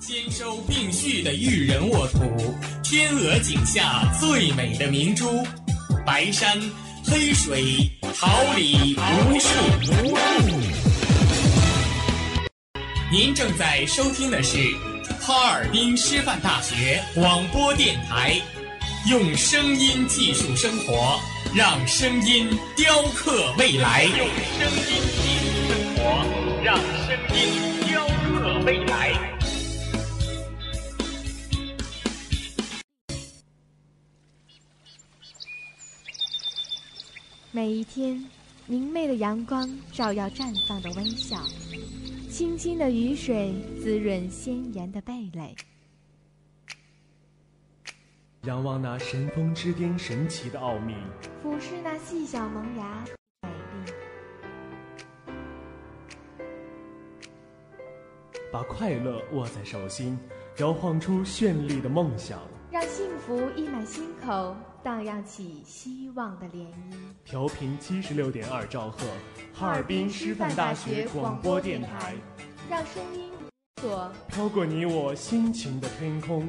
兼收并蓄的育人沃土，天鹅颈下最美的明珠，白山黑水，桃李无数。您正在收听的是哈尔滨师范大学广播电台，用声音技术生活，让声音雕刻未来。用声音技术生活，让声音每一天，明媚的阳光照耀绽放的微笑，清新的雨水滋润鲜艳的蓓蕾。仰望那神峰之巅神奇的奥秘，俯视那细小萌芽美丽。把快乐握在手心，摇晃出绚丽的梦想。让幸福溢满心口，荡漾起希望的涟漪。调频七十六点二兆赫，哈尔滨师范大学广播电台，让声音所飘过你我心情的天空。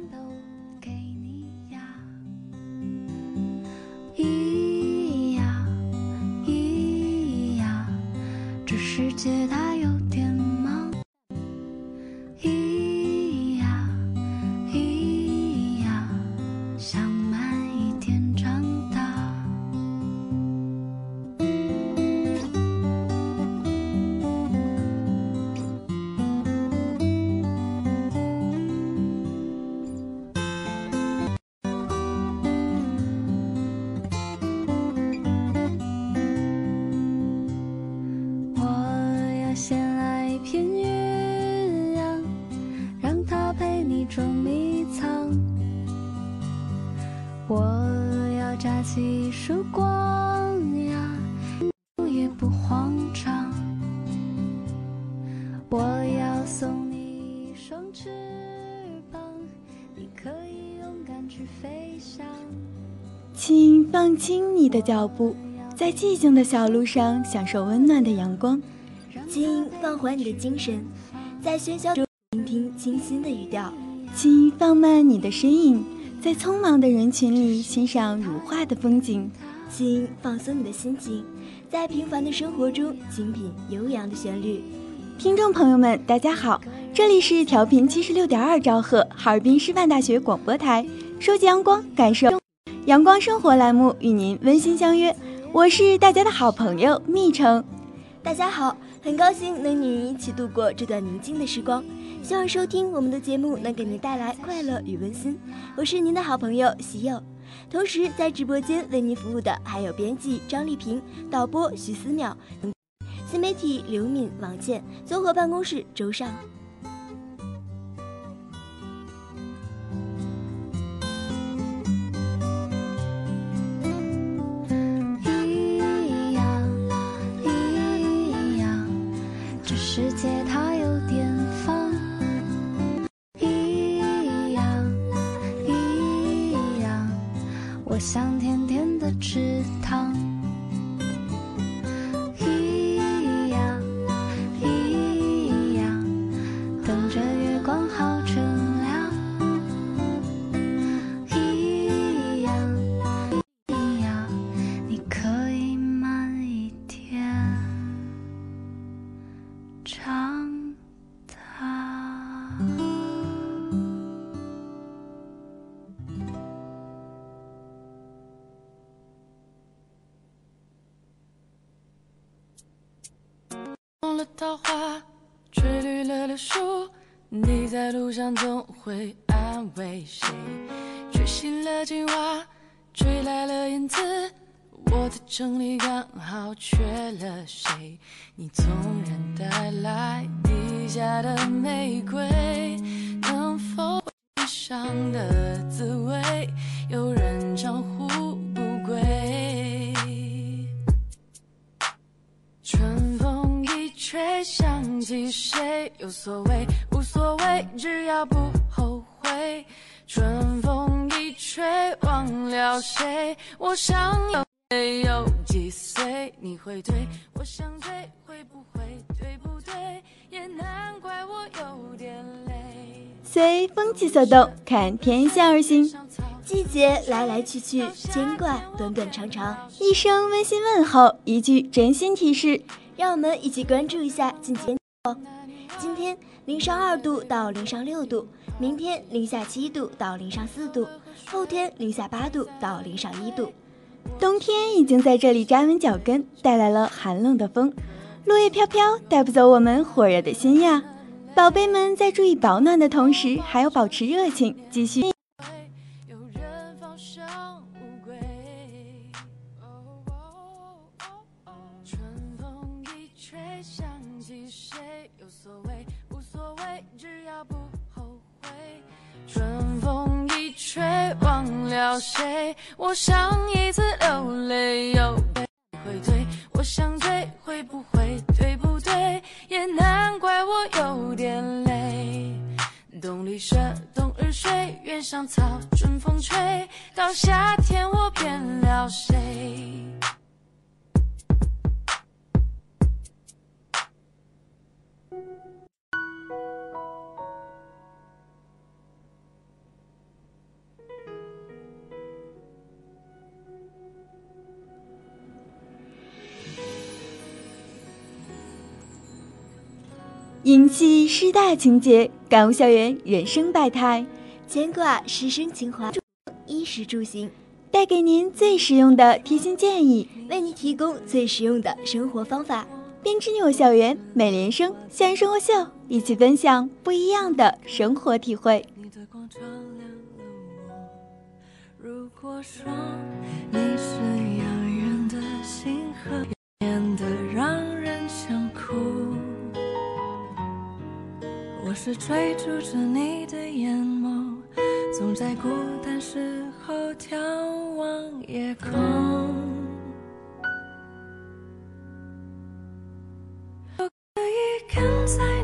脚步，在寂静的小路上享受温暖的阳光。请放缓你的精神，在喧嚣中聆听清新的语调。请放慢你的身影，在匆忙的人群里欣赏如画的风景。请放松你的心情，在平凡的生活中精品悠扬的旋律。听众朋友们，大家好，这里是调频七十六点二兆赫哈尔滨师范大学广播台，收集阳光，感受阳光生活栏目与您温馨相约。我是大家的好朋友蜜橙。大家好，很高兴能与您一起度过这段宁静的时光。希望收听我们的节目能给您带来快乐与温馨。我是您的好朋友喜友，同时在直播间为您服务的还有编辑张丽萍、导播徐思淼、新媒体刘敏、王倩、综合办公室周尚。桃花，吹绿了柳树。你在路上总会安慰谁？吹醒了青蛙，吹来了燕子。我的城里刚好缺了谁？你从人带来地下的玫瑰，能否悲伤的滋味？有人唱想起谁？有所谓，无所谓，只要不后悔。春风一吹，忘了谁？我想有。有几岁你会对我想追会不会对不对也难怪我有点累随风起所动看天象而行季节来来去去牵挂短短长长一声温馨问候一句真心提示让我们一起关注一下今天今天零上二度到零上六度明天零下七度到零上四度后天零下八度到零上一度冬天已经在这里扎稳脚跟，带来了寒冷的风，落叶飘飘，带不走我们火热的心呀！宝贝们在注意保暖的同时，还要保持热情，继续。了谁？我上一次流泪又被会对，我想追会不会对不对？也难怪我有点累。冬里蛇，冬日睡，原上草，春风吹到夏天，我变了谁？引起师大情节，感悟校园人生百态，牵挂师生情怀，衣食住行，带给您最实用的贴心建议，为您提供最实用的生活方法。编织你我校园美联生校园生活秀，一起分享不一样的生活体会。如果说你是遥远的星河，是追逐着你的眼眸，总在孤单时候眺望夜空。可以跟在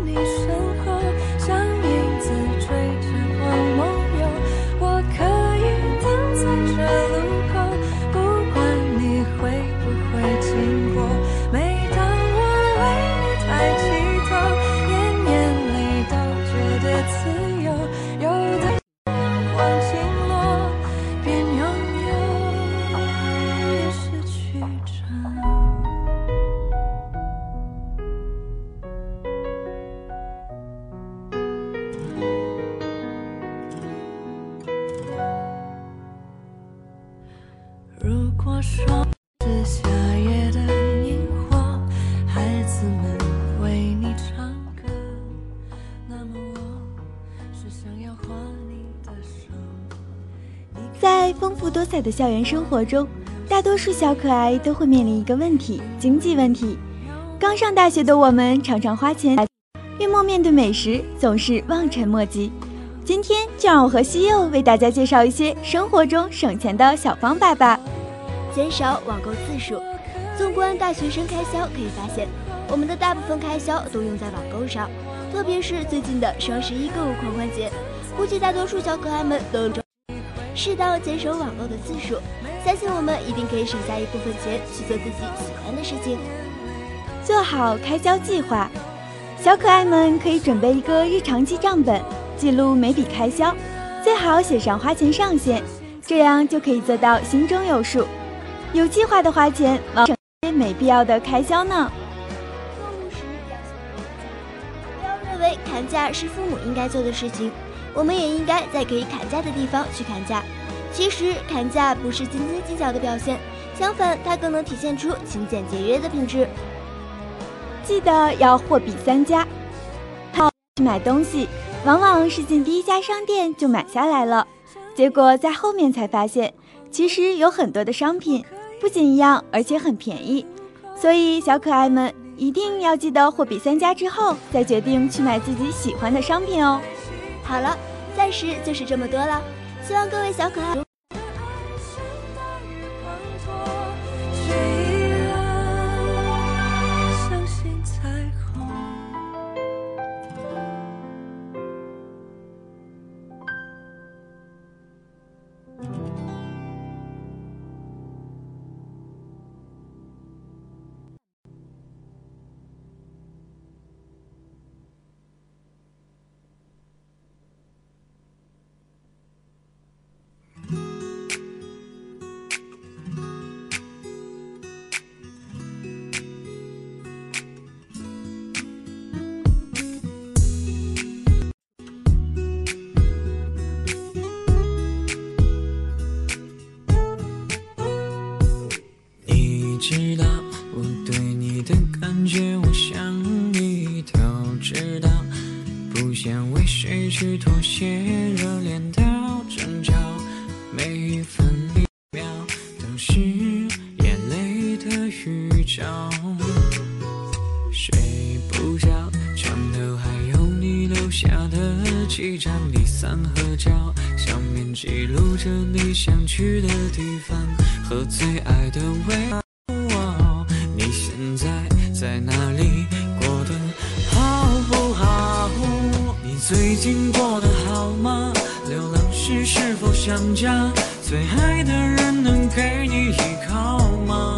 彩的校园生活中，大多数小可爱都会面临一个问题——经济问题。刚上大学的我们常常花钱，月末面对美食总是望尘莫及。今天就让我和西柚为大家介绍一些生活中省钱的小方法吧。减少网购次数。纵观大学生开销，可以发现，我们的大部分开销都用在网购上，特别是最近的双十一购物狂欢节，估计大多数小可爱们都。适当减少网购的次数，相信我们一定可以省下一部分钱去做自己喜欢的事情。做好开销计划，小可爱们可以准备一个日常记账本，记录每笔开销，最好写上花钱上限，这样就可以做到心中有数，有计划的花钱，省些没必要的开销呢。购物时要不要认为砍价是父母应该做的事情。我们也应该在可以砍价的地方去砍价。其实砍价不是斤斤计较的表现，相反，它更能体现出勤俭节约的品质。记得要货比三家。好，去买东西，往往是进第一家商店就买下来了，结果在后面才发现，其实有很多的商品不仅一样，而且很便宜。所以，小可爱们一定要记得货比三家之后，再决定去买自己喜欢的商品哦。好了，暂时就是这么多了，希望各位小可爱。去妥协，热恋到争吵，每一分一秒都是眼泪的预兆，睡不着，床头还有你留下的几张离散合照，上面记录着你想去的地方和最爱的味道。最近过得好吗？流浪时是否想家？最爱的人能给你依靠吗？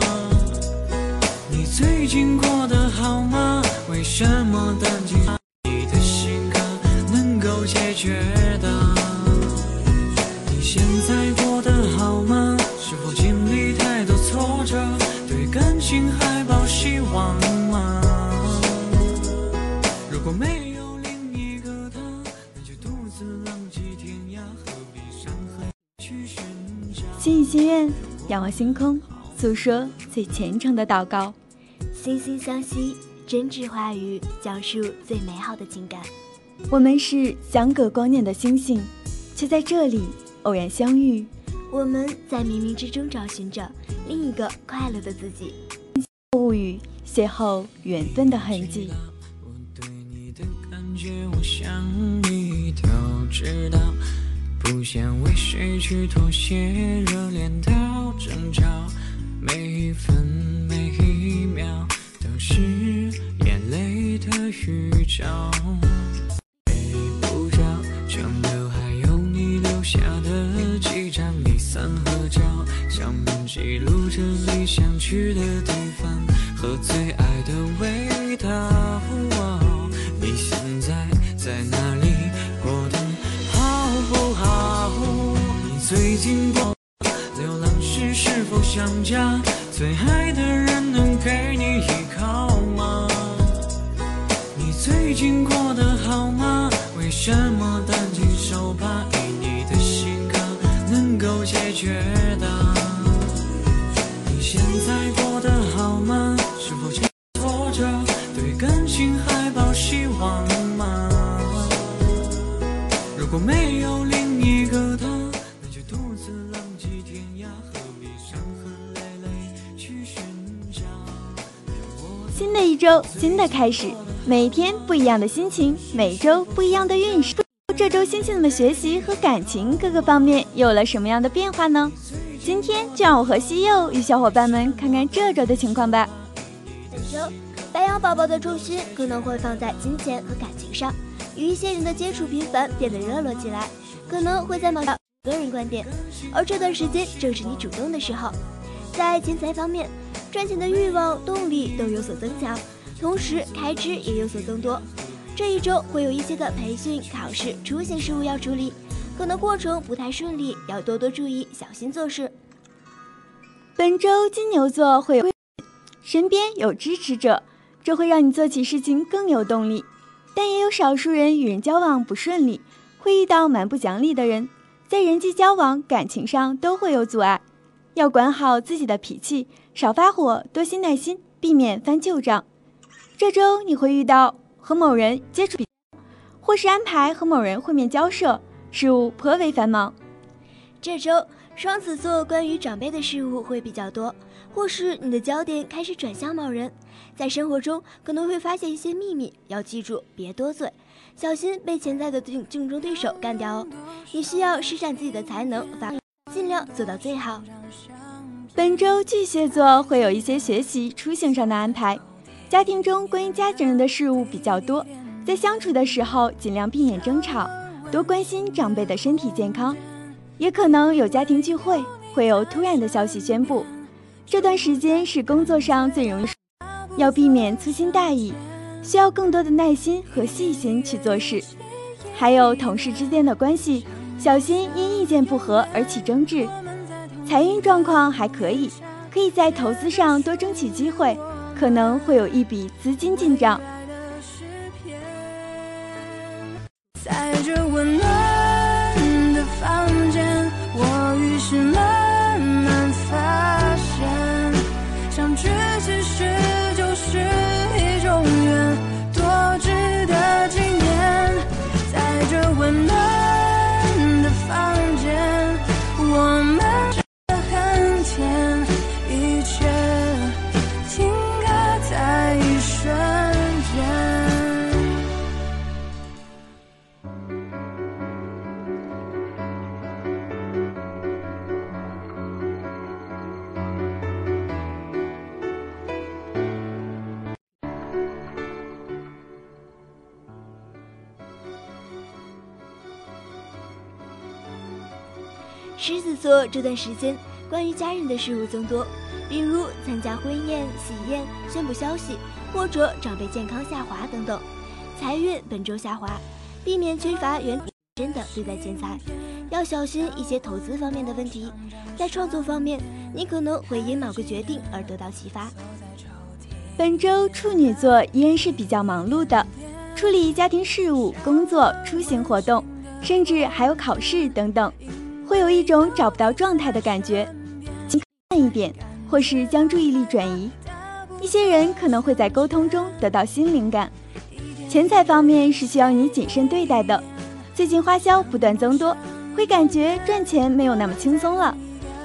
你最近过得好吗？为什么单亲？你的性格能够解决？心语心愿，仰望星空，诉说最虔诚的祷告。心心相惜，真挚话语，讲述最美好的情感。我们是相隔光年的星星，却在这里偶然相遇。我们在冥冥之中找寻着另一个快乐的自己。物语，邂逅缘分的痕迹。不想为谁去妥协，热恋到争吵，每一分每一秒都是眼泪的预兆。睡不着，床头还有你留下的几张离散合照，上面记录着你想去的地方和最爱的味道。你现在在哪里？最近过流浪时是否想家？最爱的人能给你依靠吗？你最近过得好吗？为什么担惊受怕以你的性格能够解决的？你现在过得好周，新的开始，每天不一样的心情，每周不一样的运势。这周星星们学习和感情各个方面有了什么样的变化呢？今天就让我和西柚与小伙伴们看看这周的情况吧。本周白羊宝宝的重心可能会放在金钱和感情上，与一些人的接触频繁，变得热络起来，可能会在某个人观点。而这段时间正是你主动的时候，在钱财方面。赚钱的欲望、动力都有所增强，同时开支也有所增多。这一周会有一些的培训、考试、出行事务要处理，可能过程不太顺利，要多多注意，小心做事。本周金牛座会有身边有支持者，这会让你做起事情更有动力。但也有少数人与人交往不顺利，会遇到蛮不讲理的人，在人际交往、感情上都会有阻碍。要管好自己的脾气，少发火，多些耐心，避免翻旧账。这周你会遇到和某人接触，或是安排和某人会面交涉，事务颇为繁忙。这周双子座关于长辈的事物会比较多，或是你的焦点开始转向某人，在生活中可能会发现一些秘密，要记住别多嘴，小心被潜在的竞竞争对手干掉哦。你需要施展自己的才能，发尽量做到最好。本周巨蟹座会有一些学习出行上的安排，家庭中关于家人的事物比较多，在相处的时候尽量避免争吵，多关心长辈的身体健康。也可能有家庭聚会，会有突然的消息宣布。这段时间是工作上最容易，要避免粗心大意，需要更多的耐心和细心去做事。还有同事之间的关系，小心因意见不合而起争执。财运状况还可以，可以在投资上多争取机会，可能会有一笔资金进账。在这温暖狮子座这段时间关于家人的事物增多，比如参加婚宴、喜宴、宣布消息，或者长辈健康下滑等等。财运本周下滑，避免缺乏原真的对待钱财，要小心一些投资方面的问题。在创作方面，你可能会因某个决定而得到启发。本周处女座依然是比较忙碌的，处理家庭事务、工作、出行活动，甚至还有考试等等，会有一种找不到状态的感觉。请慢一点，或是将注意力转移。一些人可能会在沟通中得到新灵感。钱财方面是需要你谨慎对待的，最近花销不断增多，会感觉赚钱没有那么轻松了，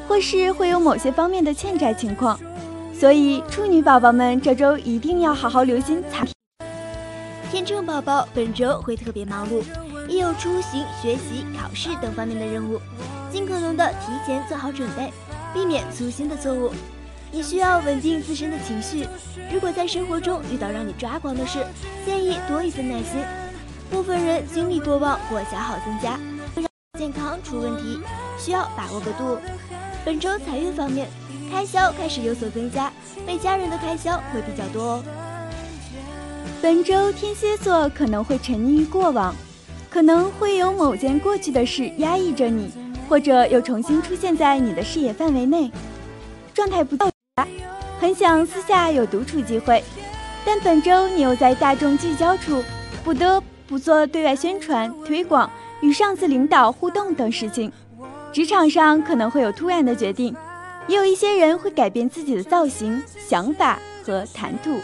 或是会有某些方面的欠债情况。所以，处女宝宝们这周一定要好好留心财。天秤宝宝本周会特别忙碌，也有出行、学习、考试等方面的任务，尽可能的提前做好准备，避免粗心的错误。你需要稳定自身的情绪。如果在生活中遇到让你抓狂的事，建议多一份耐心。部分人精力过旺或消耗增加，会让健康出问题，需要把握个度。本周财运方面，开销开始有所增加，为家人的开销会比较多哦。本周天蝎座可能会沉溺于过往，可能会有某件过去的事压抑着你，或者又重新出现在你的视野范围内，状态不到，很想私下有独处机会，但本周你又在大众聚焦处，不得不做对外宣传、推广、与上司领导互动等事情。职场上可能会有突然的决定，也有一些人会改变自己的造型、想法和谈吐。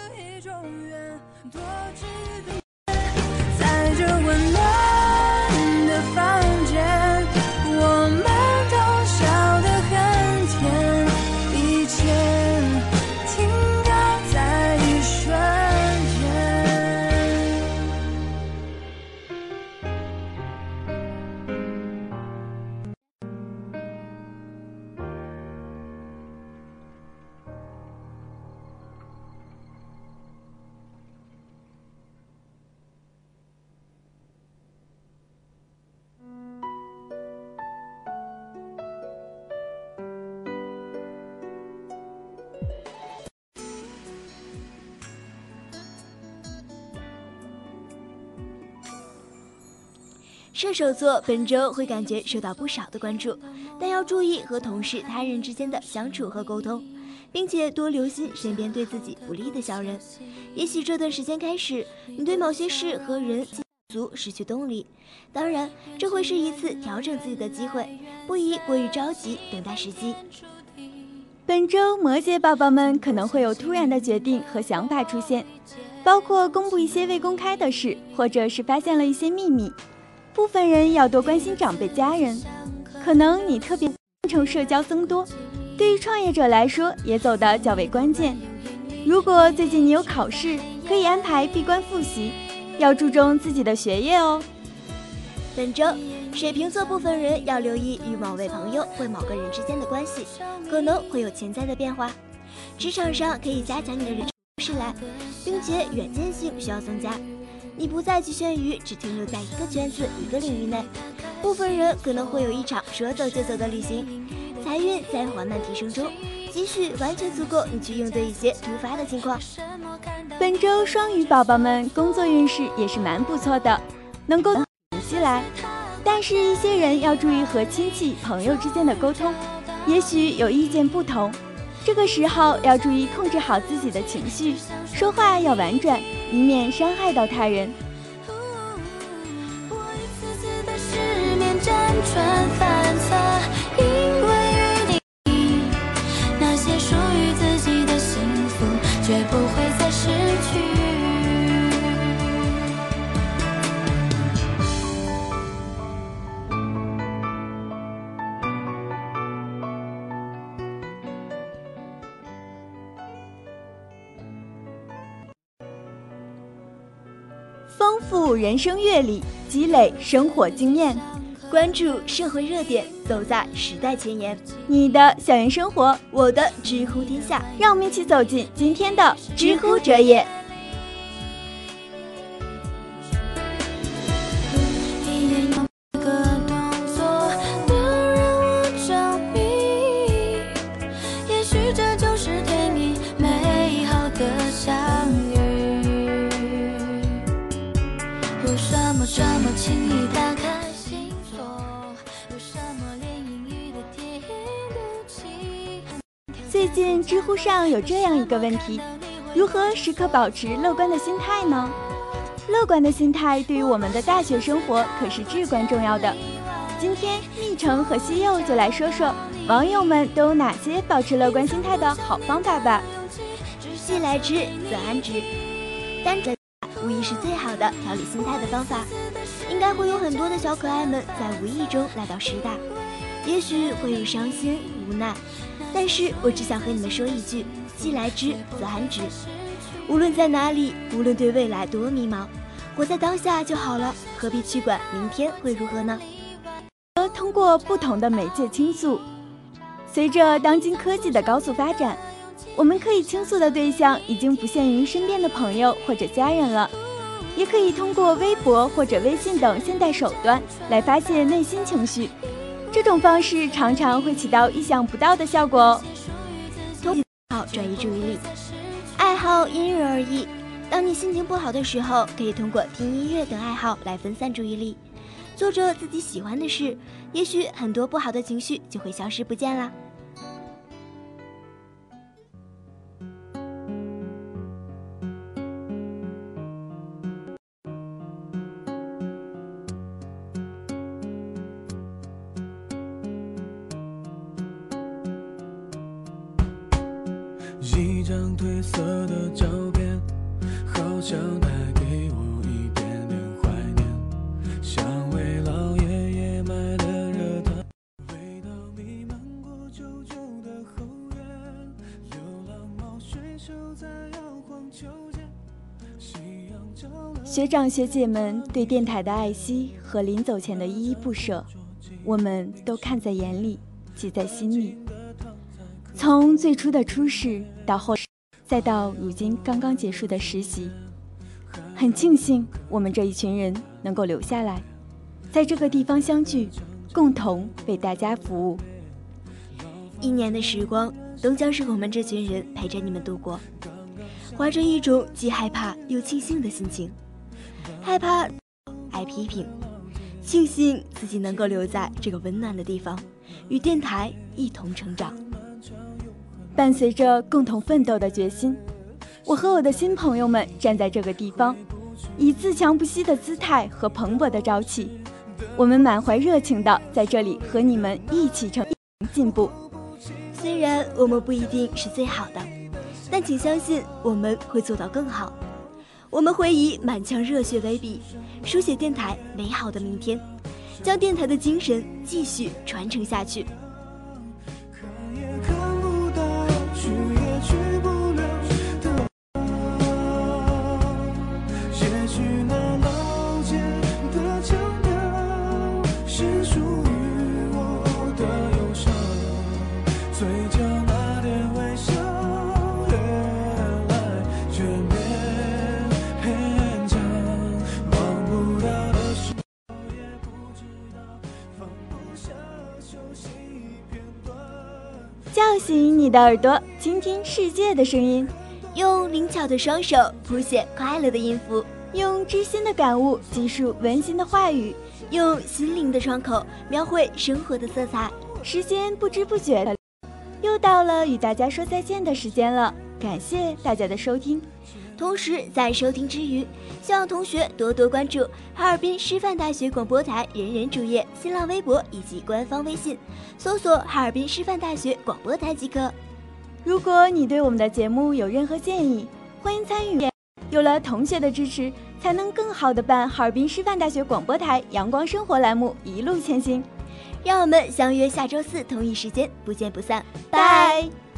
射手座本周会感觉受到不少的关注，但要注意和同事、他人之间的相处和沟通，并且多留心身边对自己不利的小人。也许这段时间开始，你对某些事和人足失去动力，当然，这会是一次调整自己的机会，不宜过于着急，等待时机。本周摩羯宝宝们可能会有突然的决定和想法出现，包括公布一些未公开的事，或者是发现了一些秘密。部分人要多关心长辈家人，可能你特别成社交增多。对于创业者来说，也走得较为关键。如果最近你有考试，可以安排闭关复习，要注重自己的学业哦。本周，水瓶座部分人要留意与某位朋友或某个人之间的关系，可能会有潜在的变化。职场上可以加强你的人事来，并且远见性需要增加。你不再局限于只停留在一个圈子、一个领域内。部分人可能会有一场说走就走的旅行，财运在缓慢提升中，积蓄完全足够你去应对一些突发的情况。本周双鱼宝宝们工作运势也是蛮不错的，能够起来。但是，一些人要注意和亲戚朋友之间的沟通，也许有意见不同。这个时候要注意控制好自己的情绪，说话要婉转，以免伤害到他人。那些属于自己的幸福，绝不会再失去。人生阅历，积累生活经验，关注社会热点，走在时代前沿。你的校园生活，我的知乎天下，让我们一起走进今天的知乎者也。上有这样一个问题：如何时刻保持乐观的心态呢？乐观的心态对于我们的大学生活可是至关重要的。今天蜜橙和西柚就来说说网友们都有哪些保持乐观心态的好方法吧。既来之则安之，单着无疑是最好的调理心态的方法。应该会有很多的小可爱们在无意中来到师大，也许会有伤心无奈。但是我只想和你们说一句：既来之，则安之。无论在哪里，无论对未来多迷茫，活在当下就好了，何必去管明天会如何呢？通过不同的媒介倾诉，随着当今科技的高速发展，我们可以倾诉的对象已经不限于身边的朋友或者家人了，也可以通过微博或者微信等现代手段来发泄内心情绪。这种方式常常会起到意想不到的效果哦。好，转移注意力，爱好因人而异。当你心情不好的时候，可以通过听音乐等爱好来分散注意力，做着自己喜欢的事，也许很多不好的情绪就会消失不见啦。长学姐们对电台的爱惜和临走前的依依不舍，我们都看在眼里，记在心里。从最初的初试到后，再到如今刚刚结束的实习，很庆幸我们这一群人能够留下来，在这个地方相聚，共同为大家服务。一年的时光都将是我们这群人陪着你们度过，怀着一种既害怕又庆幸的心情。害怕挨批评，庆幸自己能够留在这个温暖的地方，与电台一同成长。伴随着共同奋斗的决心，我和我的新朋友们站在这个地方，以自强不息的姿态和蓬勃的朝气，我们满怀热情的在这里和你们一起成进步。虽然我们不一定是最好的，但请相信我们会做到更好。我们会以满腔热血为笔，书写电台美好的明天，将电台的精神继续传承下去。吸引你的耳朵，倾听世界的声音，用灵巧的双手谱写快乐的音符，用知心的感悟记述温馨的话语，用心灵的窗口描绘生活的色彩。时间不知不觉的，又到了与大家说再见的时间了。感谢大家的收听。同时，在收听之余，希望同学多多关注哈尔滨师范大学广播台人人主页、新浪微博以及官方微信，搜索“哈尔滨师范大学广播台”即可。如果你对我们的节目有任何建议，欢迎参与。有了同学的支持，才能更好的办哈尔滨师范大学广播台阳光生活栏目一路前行。让我们相约下周四同一时间，不见不散。拜。